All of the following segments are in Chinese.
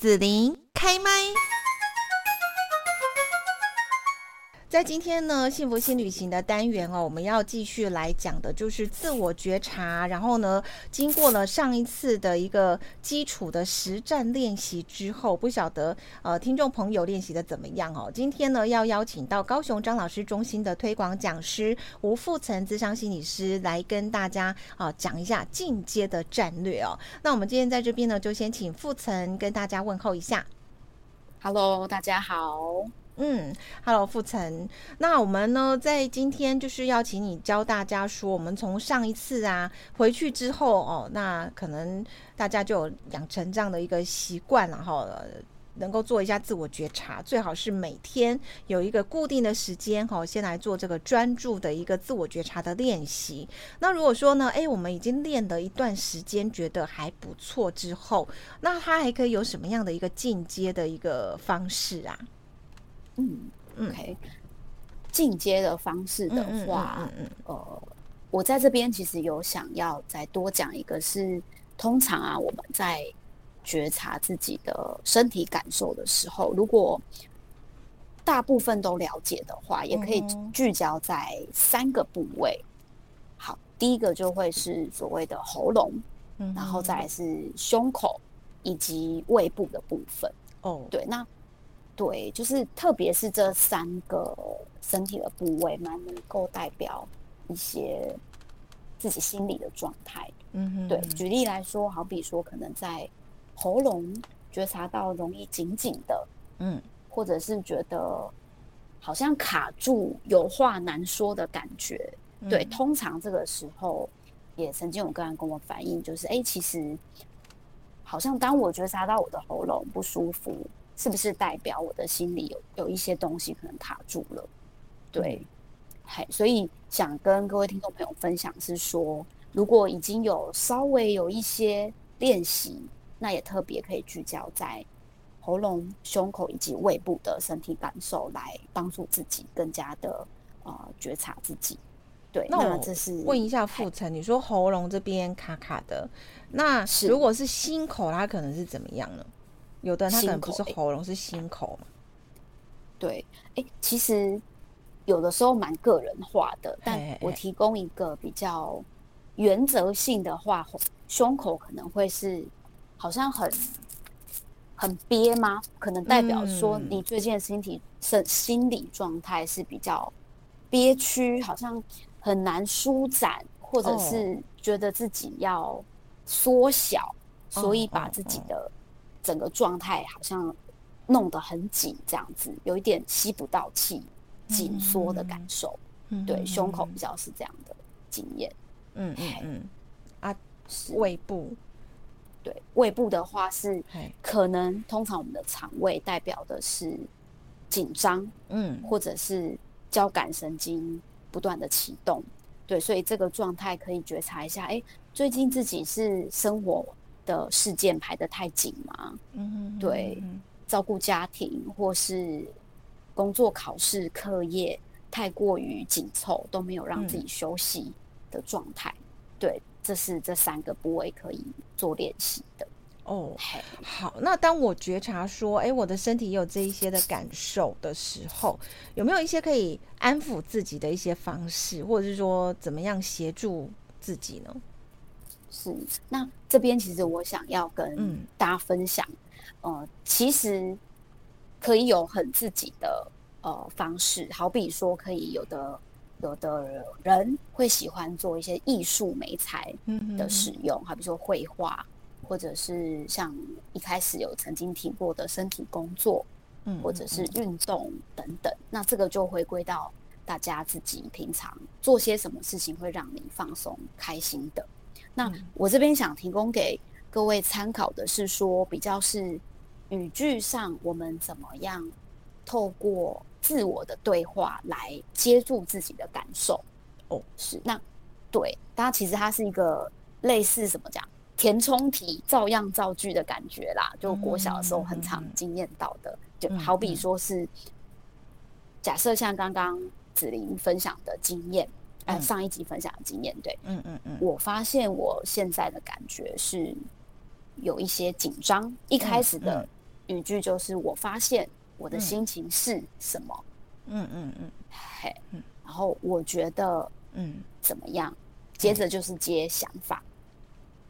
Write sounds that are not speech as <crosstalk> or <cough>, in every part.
子琳开麦。在今天呢，幸福新旅行的单元哦，我们要继续来讲的就是自我觉察。然后呢，经过了上一次的一个基础的实战练习之后，不晓得呃听众朋友练习的怎么样哦？今天呢，要邀请到高雄张老师中心的推广讲师吴富岑咨商心理师来跟大家啊、讲一下进阶的战略哦。那我们今天在这边呢，就先请富岑跟大家问候一下。Hello，大家好。嗯，Hello，富岑。那我们呢，在今天就是要请你教大家说，我们从上一次啊回去之后哦，那可能大家就养成这样的一个习惯，然后能够做一下自我觉察，最好是每天有一个固定的时间哈，先来做这个专注的一个自我觉察的练习。那如果说呢，哎，我们已经练了一段时间，觉得还不错之后，那它还可以有什么样的一个进阶的一个方式啊？嗯，OK，进阶的方式的话，呃，我在这边其实有想要再多讲一个是，是通常啊，我们在觉察自己的身体感受的时候，如果大部分都了解的话，也可以聚焦在三个部位。好，第一个就会是所谓的喉咙，然后再来是胸口以及胃部的部分。哦，对，那。对，就是特别是这三个身体的部位，蛮能够代表一些自己心理的状态。嗯哼，对。举例来说，好比说，可能在喉咙觉察到容易紧紧的，嗯，或者是觉得好像卡住、有话难说的感觉。嗯、对，通常这个时候也曾经有个人跟我反映，就是哎，其实好像当我觉察到我的喉咙不舒服。是不是代表我的心里有有一些东西可能卡住了？对，嘿，所以想跟各位听众朋友分享是说，如果已经有稍微有一些练习，那也特别可以聚焦在喉咙、胸口以及胃部的身体感受，来帮助自己更加的呃觉察自己。对，那，我这是问一下富成，你说喉咙这边卡卡的，那如果是心口，它可能是怎么样呢？有的人他可能不是喉咙，欸、是心口嘛？对，哎、欸，其实有的时候蛮个人化的，但我提供一个比较原则性的话，胸口可能会是好像很很憋吗？可能代表说你最近的身体是心理状态是比较憋屈，好像很难舒展，或者是觉得自己要缩小，所以把自己的。整个状态好像弄得很紧，这样子有一点吸不到气、紧缩的感受。嗯、对，胸口比较是这样的经验。嗯嗯嗯。啊，胃部。对，胃部的话是可能通常我们的肠胃代表的是紧张，嗯，或者是交感神经不断的启动。对，所以这个状态可以觉察一下。哎，最近自己是生活。的事件排得太紧吗？嗯哼，对，照顾家庭或是工作、考试、课业太过于紧凑，都没有让自己休息的状态。嗯、对，这是这三个部位可以做练习的。哦，好，那当我觉察说，哎，我的身体有这一些的感受的时候，有没有一些可以安抚自己的一些方式，或者是说怎么样协助自己呢？是，那这边其实我想要跟大家分享，嗯、呃，其实可以有很自己的呃方式，好比说可以有的有的人会喜欢做一些艺术美材的使用，嗯、好比说绘画，或者是像一开始有曾经提过的身体工作，嗯、或者是运动等等，那这个就回归到大家自己平常做些什么事情会让你放松开心的。那我这边想提供给各位参考的是说，比较是语句上，我们怎么样透过自我的对话来接住自己的感受。哦，是那对，它其实它是一个类似什么讲填充题、照样造句的感觉啦。就国小的时候很常经验到的，就好比说是假设像刚刚子琳分享的经验。呃，上一集分享的经验，对，嗯嗯嗯，我发现我现在的感觉是有一些紧张，一开始的语句就是我发现我的心情是什么？嗯嗯嗯，嘿，然后我觉得嗯。怎么样？接着就是接想法。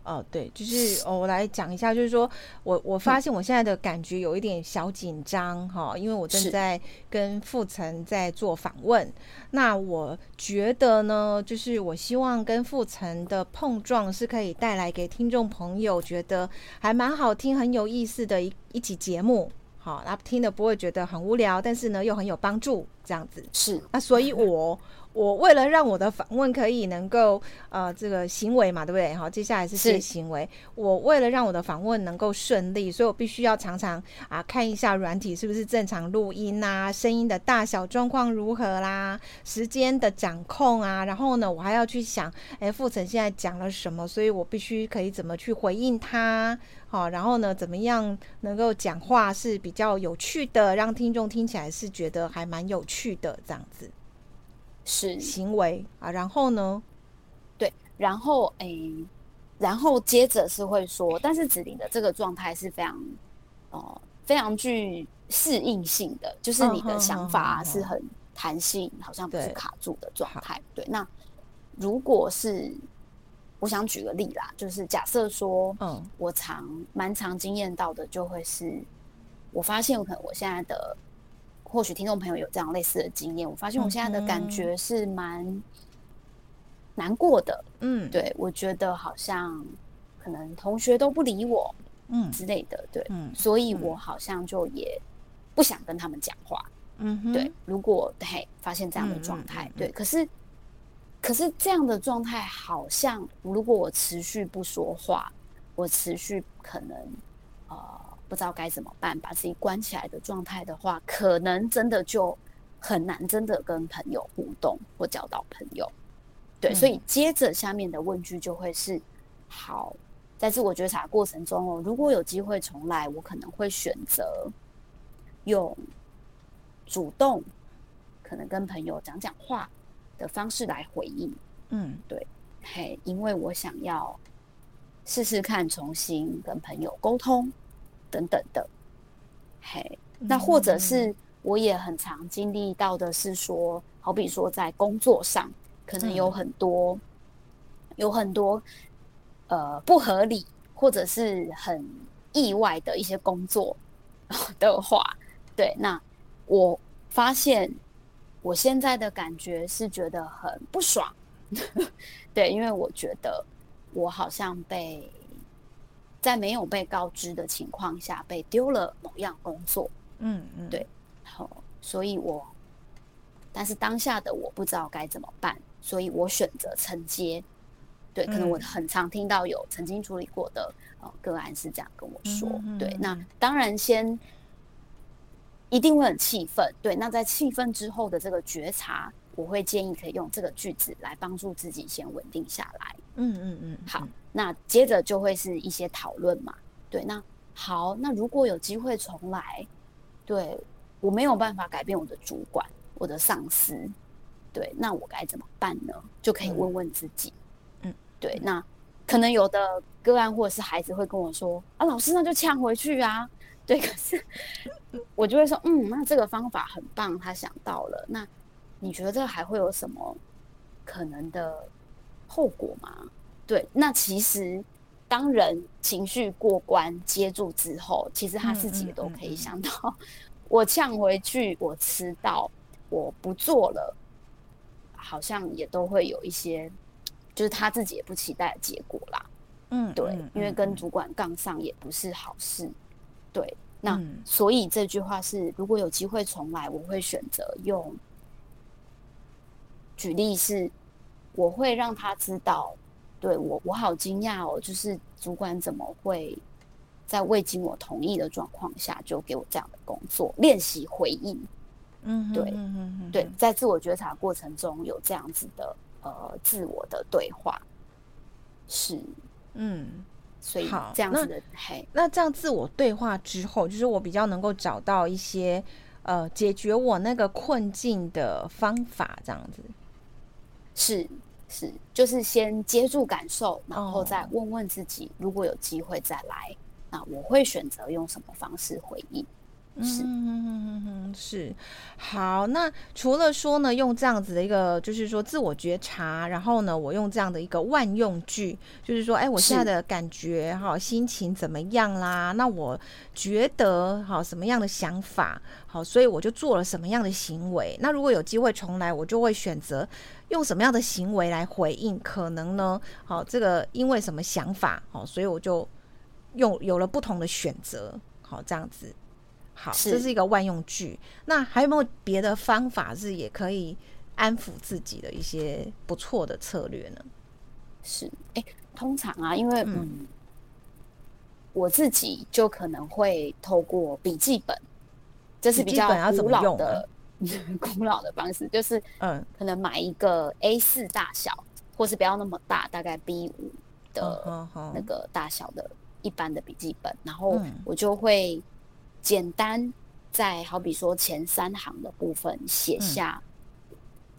哦，对，就是哦，我来讲一下，就是说我我发现我现在的感觉有一点小紧张哈，因为我正在跟富岑在做访问。那我觉得呢，就是我希望跟富岑的碰撞是可以带来给听众朋友觉得还蛮好听、很有意思的一一集节目。好，那听的不会觉得很无聊，但是呢又很有帮助，这样子是。那所以我。我为了让我的访问可以能够呃这个行为嘛，对不对？好，接下来是些行为。我为了让我的访问能够顺利，所以我必须要常常啊看一下软体是不是正常录音啊，声音的大小状况如何啦，时间的掌控啊。然后呢，我还要去想，哎，傅成现在讲了什么？所以我必须可以怎么去回应他？好，然后呢，怎么样能够讲话是比较有趣的，让听众听起来是觉得还蛮有趣的这样子。是行为啊，然后呢？对，然后诶、欸，然后接着是会说，但是子玲的这个状态是非常哦、呃，非常具适应性的，就是你的想法是很弹性，好像不是卡住的状态。对，那如果是我想举个例啦，就是假设说，嗯，我常蛮常经验到的，就会是我发现，可能我现在的。或许听众朋友有这样类似的经验，我发现我现在的感觉是蛮难过的。嗯，对，我觉得好像可能同学都不理我，嗯之类的，对，嗯，所以我好像就也不想跟他们讲话。嗯，对，如果嘿发现这样的状态，对，可是可是这样的状态好像，如果我持续不说话，我持续可能呃。不知道该怎么办，把自己关起来的状态的话，可能真的就很难真的跟朋友互动或交到朋友。对，嗯、所以接着下面的问句就会是：好，在自我觉察过程中哦，如果有机会重来，我可能会选择用主动，可能跟朋友讲讲话的方式来回应。嗯，对，嘿，因为我想要试试看重新跟朋友沟通。等等的，嘿，那或者是我也很常经历到的是说，好比说在工作上，可能有很多，嗯、有很多呃不合理或者是很意外的一些工作 <laughs> 的话，对，那我发现我现在的感觉是觉得很不爽，<laughs> 对，因为我觉得我好像被。在没有被告知的情况下，被丢了某样工作，嗯嗯，对，好，所以我，但是当下的我不知道该怎么办，所以我选择承接。对，可能我很常听到有曾经处理过的呃个案是这样跟我说，嗯、对，那当然先一定会很气愤，对，那在气愤之后的这个觉察。我会建议可以用这个句子来帮助自己先稳定下来。嗯嗯嗯。好，那接着就会是一些讨论嘛。对，那好，那如果有机会重来，对，我没有办法改变我的主管、我的上司，对，那我该怎么办呢？就可以问问自己。嗯，对，那可能有的个案或者是孩子会跟我说：“啊，老师，那就呛回去啊。<laughs> ”对，可是 <laughs> 我就会说：“嗯，那这个方法很棒，他想到了。”那你觉得这还会有什么可能的后果吗？对，那其实当人情绪过关接住之后，其实他自己也都可以想到，嗯嗯嗯嗯、我呛回去，我迟到，我不做了，好像也都会有一些，就是他自己也不期待的结果啦。嗯，对，因为跟主管杠上也不是好事。对，那、嗯、所以这句话是，如果有机会重来，我会选择用。举例是，我会让他知道，对，我我好惊讶哦，就是主管怎么会在未经我同意的状况下就给我这样的工作？练习回应，嗯，对，对，在自我觉察过程中有这样子的呃自我的对话，是，嗯，所以这样子的，那嘿，那这样自我对话之后，就是我比较能够找到一些呃解决我那个困境的方法，这样子。是是，就是先接住感受，然后再问问自己，如果有机会再来，那我会选择用什么方式回应？是，嗯，是，好。那除了说呢，用这样子的一个，就是说自我觉察，然后呢，我用这样的一个万用句，就是说，哎，我现在的感觉哈，心情怎么样啦？那我觉得好什么样的想法好，所以我就做了什么样的行为。那如果有机会重来，我就会选择用什么样的行为来回应。可能呢，好，这个因为什么想法好，所以我就用有了不同的选择。好，这样子。好，这是一个万用句。那还有没有别的方法是也可以安抚自己的一些不错的策略呢？是，哎、欸，通常啊，因为嗯，嗯，我自己就可能会透过笔记本，这是比较古老的、<laughs> 古老的方式，就是嗯，可能买一个 A 四大小，或是不要那么大，大概 B 五的那个大小的一般的笔记本，然后我就会。简单在好比说前三行的部分写下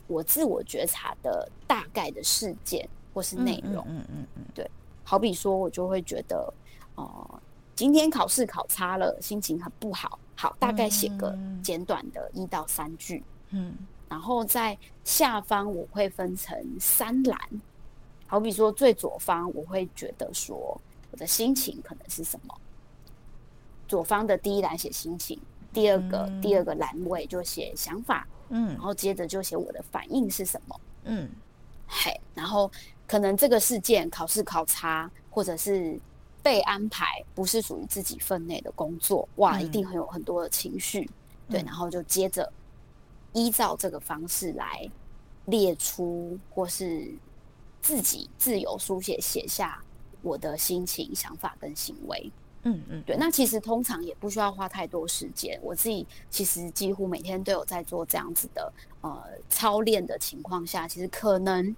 我自我觉察的大概的事件或是内容，嗯嗯嗯，对，好比说我就会觉得，哦，今天考试考差了，心情很不好，好，大概写个简短的一到三句，嗯，然后在下方我会分成三栏，好比说最左方我会觉得说我的心情可能是什么。左方的第一栏写心情，第二个、嗯、第二个栏位就写想法，嗯，然后接着就写我的反应是什么，嗯，嘿，然后可能这个事件考试考察，或者是被安排不是属于自己分内的工作，哇，一定很有很多的情绪，嗯、对，然后就接着依照这个方式来列出，或是自己自由书写写下我的心情、想法跟行为。嗯嗯，对，那其实通常也不需要花太多时间。我自己其实几乎每天都有在做这样子的呃操练的情况下，其实可能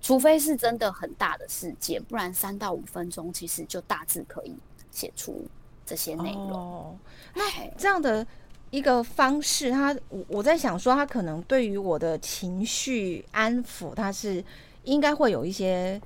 除非是真的很大的事件，不然三到五分钟其实就大致可以写出这些内容。哦，那这样的一个方式，他我我在想说，他可能对于我的情绪安抚，他是应该会有一些。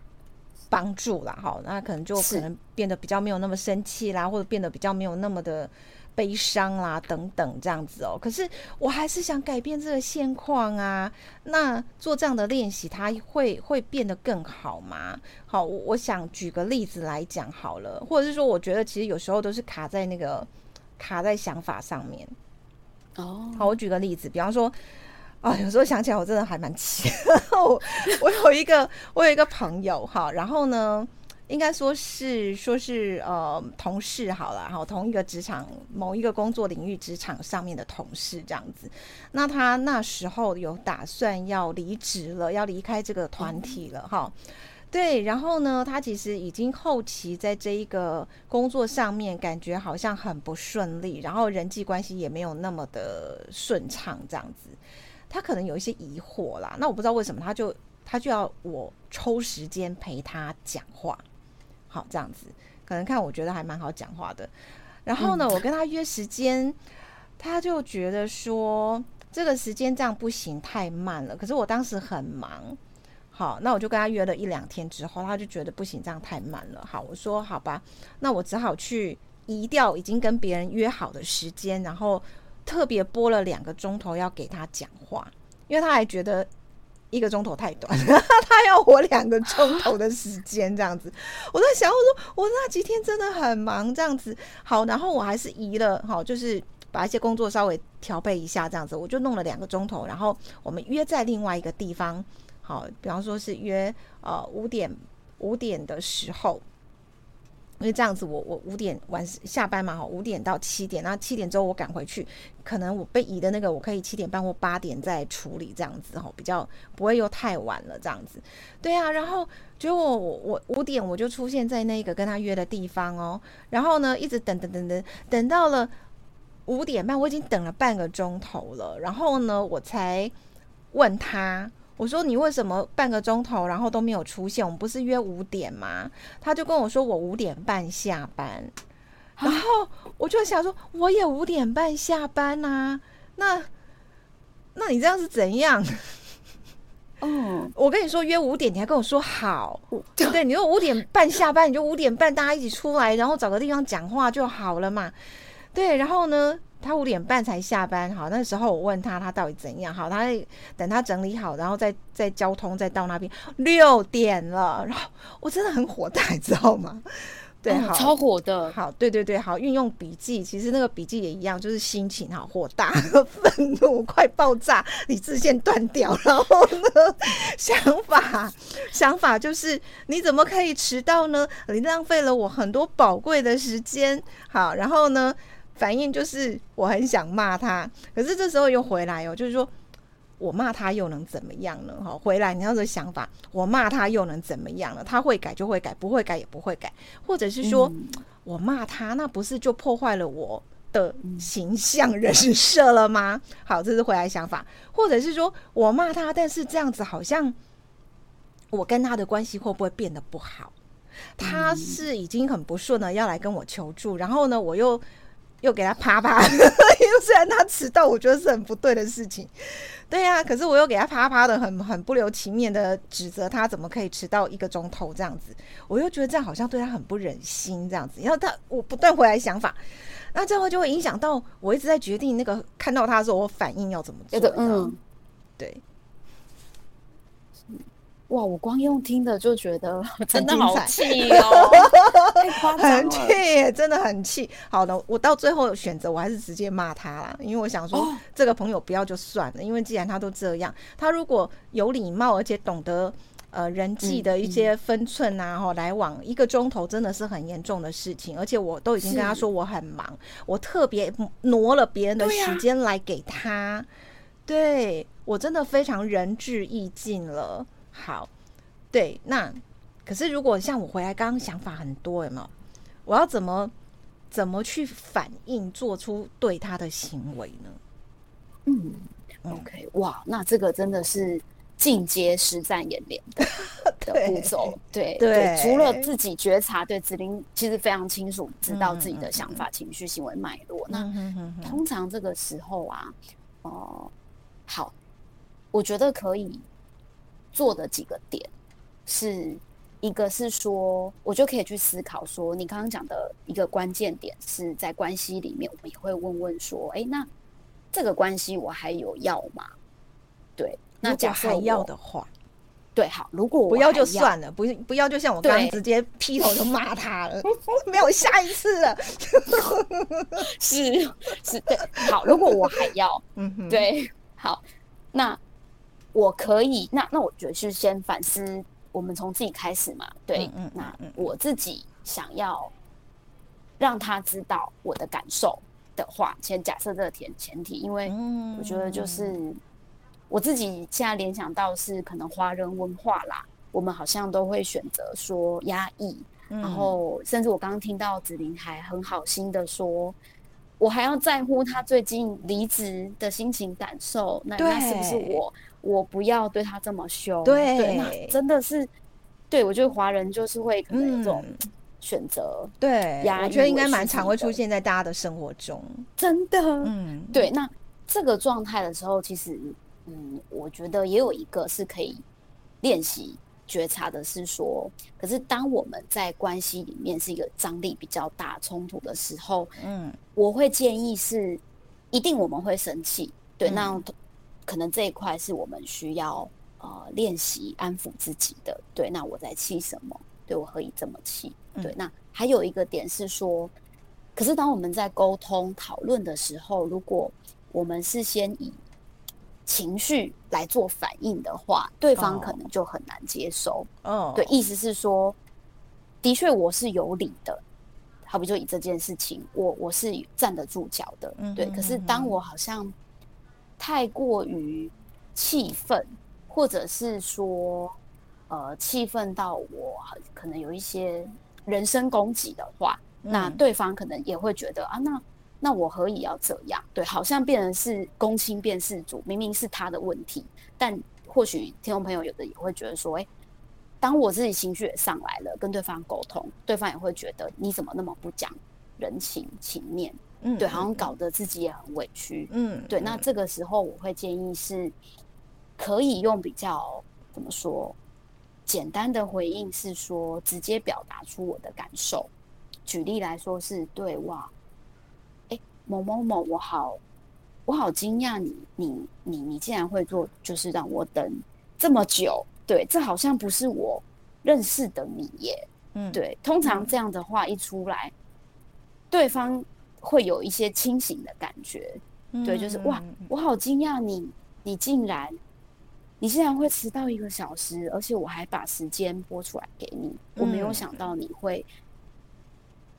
帮助啦，哈，那可能就可能变得比较没有那么生气啦，或者变得比较没有那么的悲伤啦，等等这样子哦。可是我还是想改变这个现况啊。那做这样的练习，它会会变得更好吗？好，我我想举个例子来讲好了，或者是说，我觉得其实有时候都是卡在那个卡在想法上面。哦，好，我举个例子，比方说。啊，有时候想起来我真的还蛮气。<laughs> 我我有一个我有一个朋友哈，然后呢，应该说是说是呃同事好了，哈同一个职场某一个工作领域职场上面的同事这样子。那他那时候有打算要离职了，要离开这个团体了哈。对，然后呢，他其实已经后期在这一个工作上面感觉好像很不顺利，然后人际关系也没有那么的顺畅这样子。他可能有一些疑惑啦，那我不知道为什么，他就他就要我抽时间陪他讲话，好这样子，可能看我觉得还蛮好讲话的。然后呢，我跟他约时间，他就觉得说这个时间这样不行，太慢了。可是我当时很忙，好，那我就跟他约了一两天之后，他就觉得不行，这样太慢了。好，我说好吧，那我只好去移掉已经跟别人约好的时间，然后。特别拨了两个钟头要给他讲话，因为他还觉得一个钟头太短，<laughs> 他要我两个钟头的时间这样子。我在想，我说我那几天真的很忙这样子。好，然后我还是移了，好，就是把一些工作稍微调配一下这样子，我就弄了两个钟头。然后我们约在另外一个地方，好，比方说是约呃五点五点的时候。因为这样子我，我五点晚下班嘛，哈，五点到七点，然后七点之后我赶回去，可能我被移的那个，我可以七点半或八点再处理，这样子哈，比较不会又太晚了，这样子。对啊，然后结果我我五点我就出现在那个跟他约的地方哦，然后呢，一直等等等等，等到了五点半，我已经等了半个钟头了，然后呢，我才问他。我说你为什么半个钟头然后都没有出现？我们不是约五点吗？他就跟我说我五点半下班，然后我就想说我也五点半下班啊，那那你这样是怎样？嗯，<laughs> 我跟你说约五点，你还跟我说好，对不对？你说五点半下班，你就五点半大家一起出来，然后找个地方讲话就好了嘛。对，然后呢，他五点半才下班，好，那时候我问他他到底怎样，好，他等他整理好，然后再再交通再到那边，六点了，然后我真的很火大，<laughs> 你知道吗？对，好，超火的，好，对对对，好，运用笔记，其实那个笔记也一样，就是心情好火大、<laughs> 愤怒、快爆炸，理智线断掉，然后呢，<laughs> 想法想法就是你怎么可以迟到呢？你浪费了我很多宝贵的时间，好，然后呢，反应就是我很想骂他，可是这时候又回来哦，就是说。我骂他又能怎么样呢？哈，回来你要的想法，我骂他又能怎么样呢？他会改就会改，不会改也不会改，或者是说、嗯、我骂他，那不是就破坏了我的形象人设了吗？好，这是回来想法，或者是说我骂他，但是这样子好像我跟他的关系会不会变得不好？他是已经很不顺了，要来跟我求助，然后呢，我又又给他啪啪，<laughs> 因为虽然他迟到，我觉得是很不对的事情。对呀、啊，可是我又给他啪啪的很很不留情面的指责他怎么可以迟到一个钟头这样子，我又觉得这样好像对他很不忍心这样子，然后他我不断回来想法，那这样就会影响到我一直在决定那个看到他的时候我反应要怎么做，嗯，对。哇！我光用听的就觉得 <laughs> 真的好气哦，<laughs> 很气，真的很气。好的，我到最后选择我还是直接骂他啦，因为我想说、哦、这个朋友不要就算了，因为既然他都这样，他如果有礼貌而且懂得呃人际的一些分寸啊，哈、嗯嗯，来往一个钟头真的是很严重的事情，而且我都已经跟他说我很忙，我特别挪了别人的时间来给他，对，啊、对我真的非常仁至义尽了。好，对，那可是如果像我回来，刚刚想法很多，有没有？我要怎么怎么去反应，做出对他的行为呢？嗯，OK，哇，那这个真的是进阶实战演练的 <laughs> 的步骤，对对，对，除了自己觉察，对子玲其实非常清楚知道自己的想法、嗯、情绪、行为脉络。嗯、那通常这个时候啊，哦、呃，好，我觉得可以。做的几个点，是一个是说，我就可以去思考说，你刚刚讲的一个关键点是在关系里面，我们也会问问说，哎，那这个关系我还有要吗？对，那假设还要的话，对，好，如果我不要就算了，不不要就像我刚刚直接劈头就骂他了，没有下一次了，<laughs> 是是，对，好，如果我还要，嗯哼，对，好，那。我可以，那那我觉得是先反思，我们从自己开始嘛。对，嗯，那我自己想要让他知道我的感受的话，先假设这个前前提，因为我觉得就是我自己现在联想到是可能华人文化啦，我们好像都会选择说压抑，然后甚至我刚刚听到子玲还很好心的说，我还要在乎他最近离职的心情感受，那那是不是我？我不要对他这么凶，对，对，那真的是，对，我觉得华人就是会可能有这种选择、嗯，对，我觉得应该蛮常会出现在大家的生活中，真的，嗯，对。那这个状态的时候，其实，嗯，我觉得也有一个是可以练习觉察的，是说，可是当我们在关系里面是一个张力比较大、冲突的时候，嗯，我会建议是，一定我们会生气，对，嗯、那。可能这一块是我们需要呃练习安抚自己的。对，那我在气什么？对，我何以这么气？对，那还有一个点是说，可是当我们在沟通讨论的时候，如果我们是先以情绪来做反应的话，对方可能就很难接受。哦，对，意思是说，的确我是有理的，好比就以这件事情，我我是站得住脚的。对，可是当我好像。太过于气愤，或者是说，呃，气愤到我可能有一些人身攻击的话，嗯，那对方可能也会觉得啊，那那我何以要这样？对，好像变成是公亲变事主，明明是他的问题，但或许听众朋友有的也会觉得说，哎，当我自己情绪也上来了，跟对方沟通，对方也会觉得你怎么那么不讲人情情面？嗯，对，好像搞得自己也很委屈。嗯，对，那这个时候我会建议是，可以用比较怎么说？简单的回应是说，直接表达出我的感受。举例来说是，对，哇，哎，某某某，我好，我好惊讶你，你，你，你竟然会做，就是让我等这么久。对，这好像不是我认识的你耶。嗯，对，通常这样的话一出来，嗯、对方会有一些清醒的感觉。嗯、对，就是哇，我好惊讶你，你竟然，你竟然会迟到一个小时，而且我还把时间拨出来给你，嗯、我没有想到你会，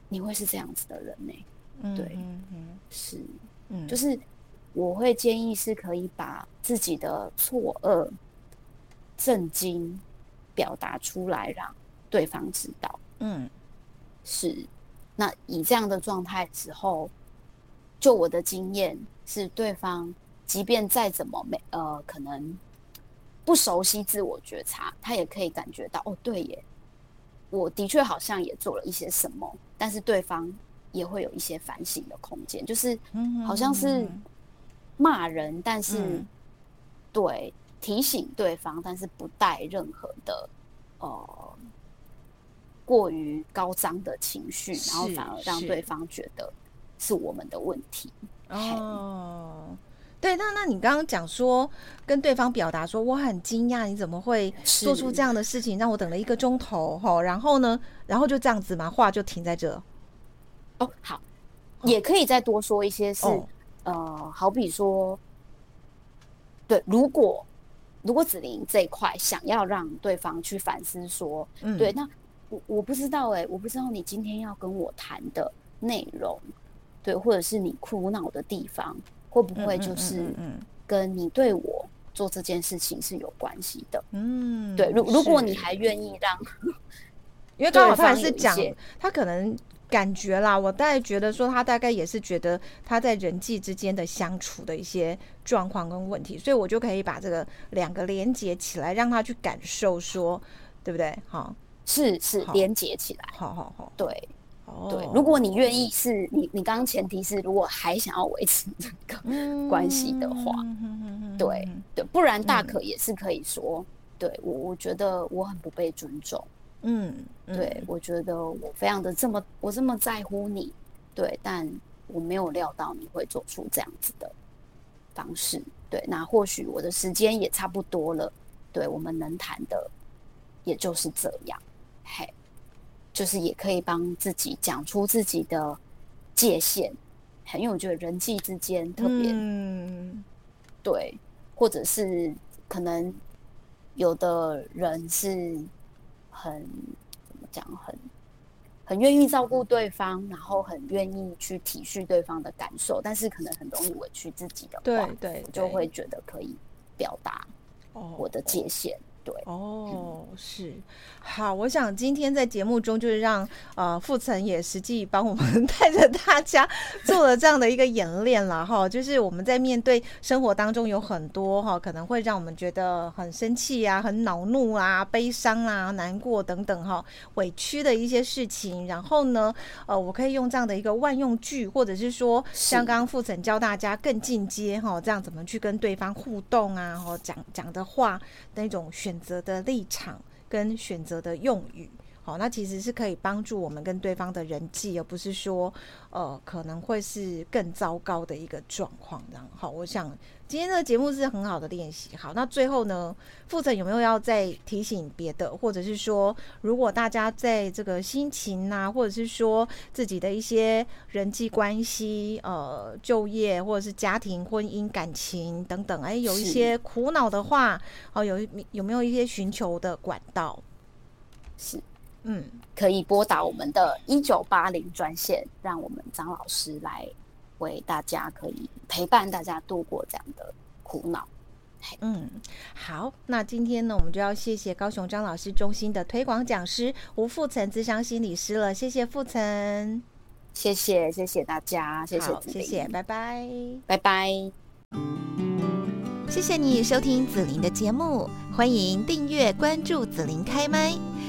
你会是这样子的人呢。嗯、对，是，嗯，就是我会建议是可以把自己的错愕、震惊表达出来，让对方知道。嗯，是。那以这样的状态之后，就我的经验是，对方即便再怎么没呃，可能不熟悉自我觉察，他也可以感觉到哦，对耶，我的确好像也做了一些什么，但是对方也会有一些反省的空间，就是好像是骂人，但是、嗯、对提醒对方，但是不带任何的呃过于高涨的情绪，然后反而让对方觉得。是我们的问题哦，对，那那你刚刚讲说跟对方表达说我很惊讶，你怎么会做出这样的事情，让我等了一个钟头哈？然后呢，然后就这样子嘛，话就停在这。哦，好，也可以再多说一些是，哦、呃，好比说，对，如果如果子玲这一块想要让对方去反思说，嗯，对，那我我不知道哎、欸，我不知道你今天要跟我谈的内容。对，或者是你苦恼的地方，会不会就是跟你对我做这件事情是有关系的？嗯，对。如如果你还愿意让，因为刚好他也是讲，他可能感觉啦，我大概觉得说，他大概也是觉得他在人际之间的相处的一些状况跟问题，所以我就可以把这个两个连接起来，让他去感受说，对不对？好，是是连接起来，好好好，对。对，如果你愿意是你，你刚刚前提是如果还想要维持这个关系的话，嗯、对对，不然大可也是可以说，嗯、对我我觉得我很不被尊重，嗯，嗯。对我觉得我非常的这么我这么在乎你，对，但我没有料到你会做出这样子的方式，对，那或许我的时间也差不多了，对，我们能谈的也就是这样，嘿。就是也可以帮自己讲出自己的界限，因为我觉得人际之间特别，嗯，对，或者是可能有的人是很怎么讲，很很愿意照顾对方，然后很愿意去体恤对方的感受，但是可能很容易委屈自己的话，对对，就会觉得可以表达我的界限。哦对哦，是好，我想今天在节目中就是让呃傅岑也实际帮我们带着大家做了这样的一个演练了哈，就是我们在面对生活当中有很多哈，可能会让我们觉得很生气啊、很恼怒啊、悲伤啊、难过等等哈、委屈的一些事情，然后呢，呃，我可以用这样的一个万用句，或者是说像刚刚傅岑教大家更进阶哈，这样怎么去跟对方互动啊，哈，讲讲的话那种选。选择的立场跟选择的用语，好，那其实是可以帮助我们跟对方的人际，而不是说，呃，可能会是更糟糕的一个状况。然后，我想今天的节目是很好的练习。好，那最后呢，傅岑有没有要再提醒别的，或者是说，如果大家在这个心情啊，或者是说自己的一些人际关系，呃，就业或者是家庭、婚姻、感情等等，哎，有一些苦恼的话，哦，有有没有一些寻求的管道？是。嗯，可以拨打我们的一九八零专线，让我们张老师来为大家可以陪伴大家度过这样的苦恼。嗯，好，那今天呢，我们就要谢谢高雄张老师中心的推广讲师吴富岑资商心理师了。谢谢富岑，谢谢谢谢大家，谢谢谢谢，拜拜拜拜。谢谢你收听紫琳的节目，欢迎订阅关注紫琳开麦。